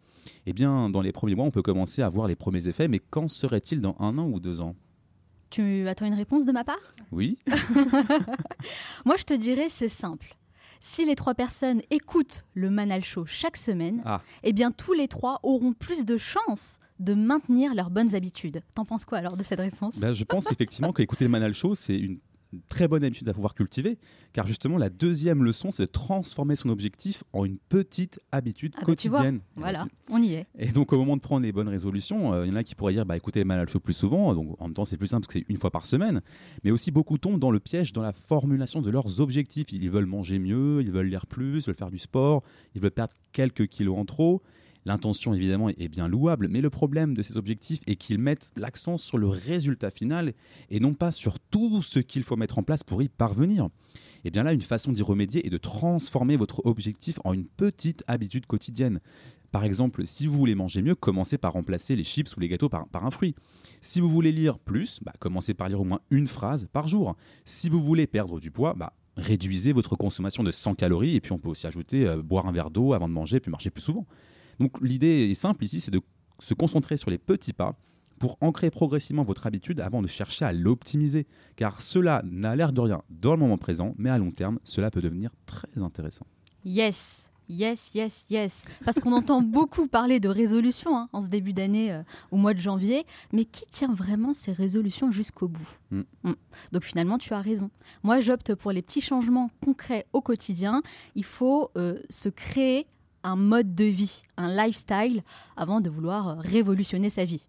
eh bien, dans les premiers mois, on peut commencer à voir les premiers effets, mais qu'en serait-il dans un an ou deux ans? Tu attends une réponse de ma part? Oui. (laughs) Moi, je te dirais, c'est simple. Si les trois personnes écoutent le Manal Show chaque semaine, ah. eh bien, tous les trois auront plus de chances de maintenir leurs bonnes habitudes. T'en penses quoi alors de cette réponse? Ben, Je pense qu'effectivement, qu'écouter le Manal Show, c'est une très bonne habitude à pouvoir cultiver, car justement la deuxième leçon, c'est de transformer son objectif en une petite habitude ah bah, quotidienne. voilà, on y est. Et donc au moment de prendre les bonnes résolutions, euh, il y en a qui pourraient dire, bah écoutez, mal chaud plus souvent, donc en même temps c'est plus simple parce que c'est une fois par semaine, mais aussi beaucoup tombent dans le piège dans la formulation de leurs objectifs. Ils veulent manger mieux, ils veulent lire plus, ils veulent faire du sport, ils veulent perdre quelques kilos en trop. L'intention, évidemment, est bien louable, mais le problème de ces objectifs est qu'ils mettent l'accent sur le résultat final et non pas sur tout ce qu'il faut mettre en place pour y parvenir. Et eh bien là, une façon d'y remédier est de transformer votre objectif en une petite habitude quotidienne. Par exemple, si vous voulez manger mieux, commencez par remplacer les chips ou les gâteaux par, un fruit. Si vous voulez lire plus, bah, commencez par lire au moins une phrase par jour. Si vous voulez perdre du poids, bah, réduisez votre consommation de 100 calories et puis on peut aussi ajouter euh, boire un verre d'eau avant de manger puis marcher plus souvent. Donc l'idée est simple ici, c'est de se concentrer sur les petits pas pour ancrer progressivement votre habitude avant de chercher à l'optimiser. Car cela n'a l'air de rien dans le moment présent, mais à long terme, cela peut devenir très intéressant. Yes Yes, yes, yes. Parce qu'on entend (laughs) beaucoup parler de résolutions hein, en ce début d'année, euh, au mois de janvier, mais qui tient vraiment ces résolutions jusqu'au bout? Mm. Mm. Donc finalement, tu as raison. Moi, j'opte pour les petits changements concrets au quotidien. Il faut euh, se créer un mode de vie, un lifestyle, avant de vouloir révolutionner sa vie.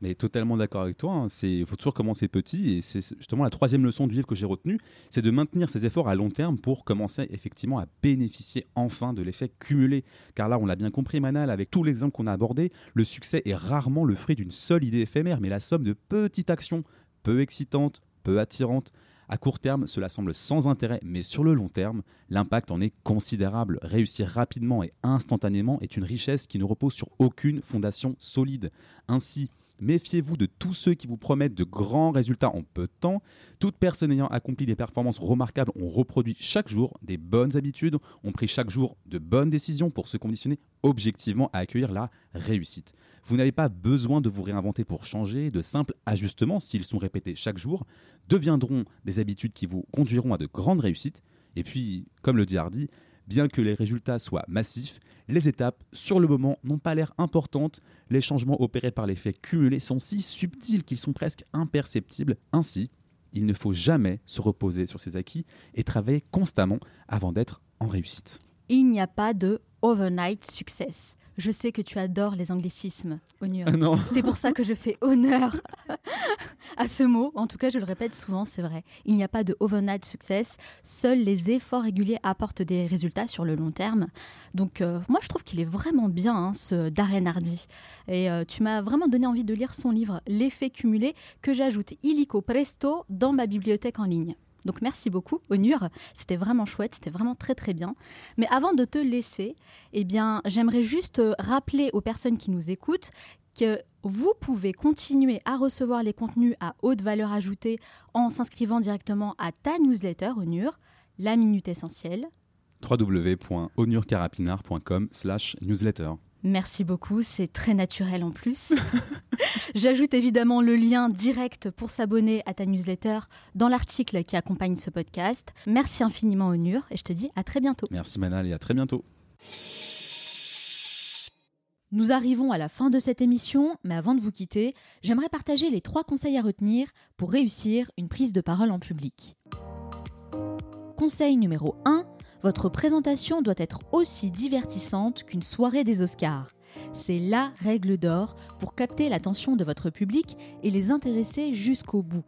Mais totalement d'accord avec toi. Il faut toujours commencer petit. Et c'est justement la troisième leçon du livre que j'ai retenue c'est de maintenir ses efforts à long terme pour commencer effectivement à bénéficier enfin de l'effet cumulé. Car là, on l'a bien compris, Manal, avec tous les exemples qu'on a abordés, le succès est rarement le fruit d'une seule idée éphémère, mais la somme de petites actions peu excitantes, peu attirantes. À court terme, cela semble sans intérêt, mais sur le long terme, l'impact en est considérable. Réussir rapidement et instantanément est une richesse qui ne repose sur aucune fondation solide. Ainsi, Méfiez-vous de tous ceux qui vous promettent de grands résultats en peu de temps. Toute personne ayant accompli des performances remarquables ont reproduit chaque jour des bonnes habitudes, ont pris chaque jour de bonnes décisions pour se conditionner objectivement à accueillir la réussite. Vous n'avez pas besoin de vous réinventer pour changer, de simples ajustements, s'ils sont répétés chaque jour, deviendront des habitudes qui vous conduiront à de grandes réussites. Et puis, comme le dit Hardy, bien que les résultats soient massifs, les étapes, sur le moment, n'ont pas l'air importantes. Les changements opérés par l'effet cumulé sont si subtils qu'ils sont presque imperceptibles. Ainsi, il ne faut jamais se reposer sur ses acquis et travailler constamment avant d'être en réussite. Il n'y a pas de overnight success. Je sais que tu adores les anglicismes, Onur. Ah non. C'est pour ça que je fais honneur à ce mot. En tout cas, je le répète souvent, c'est vrai. Il n'y a pas de overnight success. Seuls les efforts réguliers apportent des résultats sur le long terme. Donc, euh, moi, je trouve qu'il est vraiment bien, hein, ce Darren Hardy. Et euh, tu m'as vraiment donné envie de lire son livre L'effet cumulé, que j'ajoute illico presto dans ma bibliothèque en ligne. Donc merci beaucoup, Onur. C'était vraiment chouette, c'était vraiment très très bien. Mais avant de te laisser, eh bien, j'aimerais juste euh, rappeler aux personnes qui nous écoutent que vous pouvez continuer à recevoir les contenus à haute valeur ajoutée en s'inscrivant directement à ta newsletter, Onur, la minute essentielle. www.onurcarapinard.com slash newsletter. Merci beaucoup, c'est très naturel en plus. (laughs) J'ajoute évidemment le lien direct pour s'abonner à ta newsletter dans l'article qui accompagne ce podcast. Merci infiniment Onur et je te dis à très bientôt. Merci Manal et à très bientôt. Nous arrivons à la fin de cette émission, mais avant de vous quitter, j'aimerais partager les trois conseils à retenir pour réussir une prise de parole en public. Conseil numéro 1, votre présentation doit être aussi divertissante qu'une soirée des Oscars. C'est la règle d'or pour capter l'attention de votre public et les intéresser jusqu'au bout.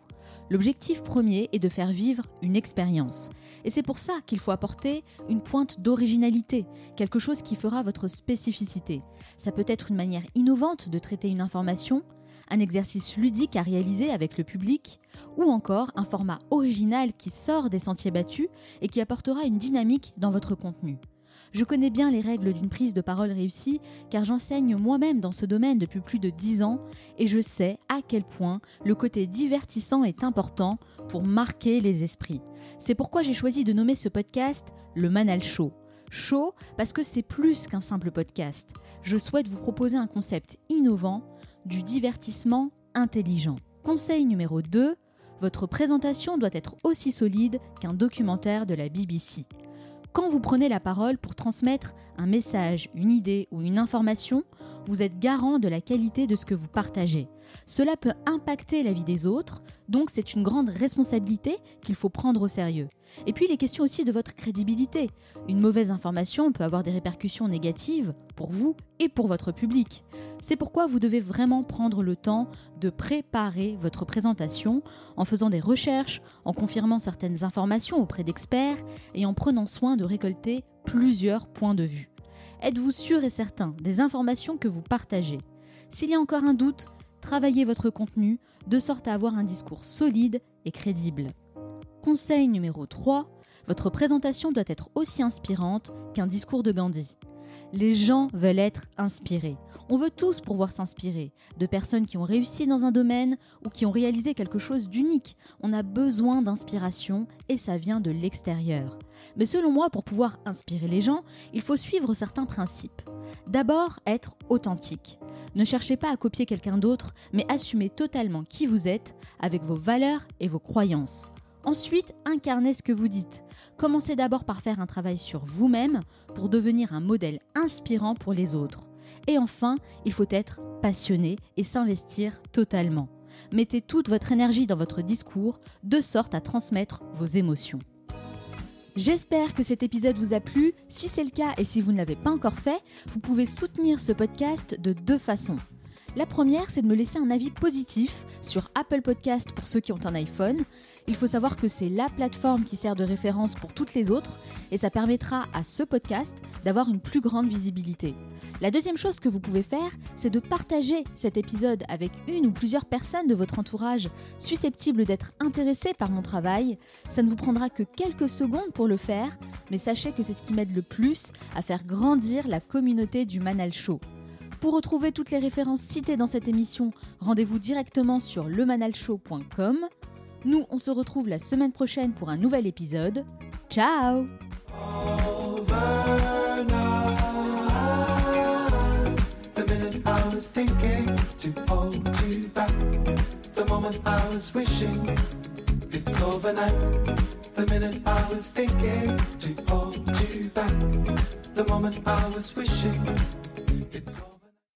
L'objectif premier est de faire vivre une expérience. Et c'est pour ça qu'il faut apporter une pointe d'originalité, quelque chose qui fera votre spécificité. Ça peut être une manière innovante de traiter une information, un exercice ludique à réaliser avec le public, ou encore un format original qui sort des sentiers battus et qui apportera une dynamique dans votre contenu. Je connais bien les règles d'une prise de parole réussie car j'enseigne moi-même dans ce domaine depuis plus de 10 ans et je sais à quel point le côté divertissant est important pour marquer les esprits. C'est pourquoi j'ai choisi de nommer ce podcast le Manal Show. Show parce que c'est plus qu'un simple podcast. Je souhaite vous proposer un concept innovant du divertissement intelligent. Conseil numéro 2, votre présentation doit être aussi solide qu'un documentaire de la BBC. Quand vous prenez la parole pour transmettre un message, une idée ou une information, vous êtes garant de la qualité de ce que vous partagez. Cela peut impacter la vie des autres, donc c'est une grande responsabilité qu'il faut prendre au sérieux. Et puis les questions aussi de votre crédibilité. Une mauvaise information peut avoir des répercussions négatives pour vous et pour votre public. C'est pourquoi vous devez vraiment prendre le temps de préparer votre présentation en faisant des recherches, en confirmant certaines informations auprès d'experts et en prenant soin de récolter plusieurs points de vue. Êtes-vous sûr et certain des informations que vous partagez? S'il y a encore un doute, travaillez votre contenu de sorte à avoir un discours solide et crédible. Conseil numéro 3, votre présentation doit être aussi inspirante qu'un discours de Gandhi. Les gens veulent être inspirés. On veut tous pouvoir s'inspirer de personnes qui ont réussi dans un domaine ou qui ont réalisé quelque chose d'unique. On a besoin d'inspiration et ça vient de l'extérieur. Mais selon moi, pour pouvoir inspirer les gens, il faut suivre certains principes. D'abord, être authentique. Ne cherchez pas à copier quelqu'un d'autre, mais assumez totalement qui vous êtes avec vos valeurs et vos croyances. Ensuite, incarnez ce que vous dites. Commencez d'abord par faire un travail sur vous-même pour devenir un modèle inspirant pour les autres. Et enfin, il faut être passionné et s'investir totalement. Mettez toute votre énergie dans votre discours de sorte à transmettre vos émotions. J'espère que cet épisode vous a plu. Si c'est le cas et si vous ne l'avez pas encore fait, vous pouvez soutenir ce podcast de deux façons. La première, c'est de me laisser un avis positif sur Apple Podcast pour ceux qui ont un iPhone. Il faut savoir que c'est la plateforme qui sert de référence pour toutes les autres et ça permettra à ce podcast d'avoir une plus grande visibilité. La deuxième chose que vous pouvez faire, c'est de partager cet épisode avec une ou plusieurs personnes de votre entourage susceptibles d'être intéressées par mon travail. Ça ne vous prendra que quelques secondes pour le faire, mais sachez que c'est ce qui m'aide le plus à faire grandir la communauté du Manal Show. Pour retrouver toutes les références citées dans cette émission, rendez-vous directement sur lemanalshow.com. Nous, on se retrouve la semaine prochaine pour un nouvel épisode. Ciao The minute I was thinking to hold you back. The moment I was wishing it's.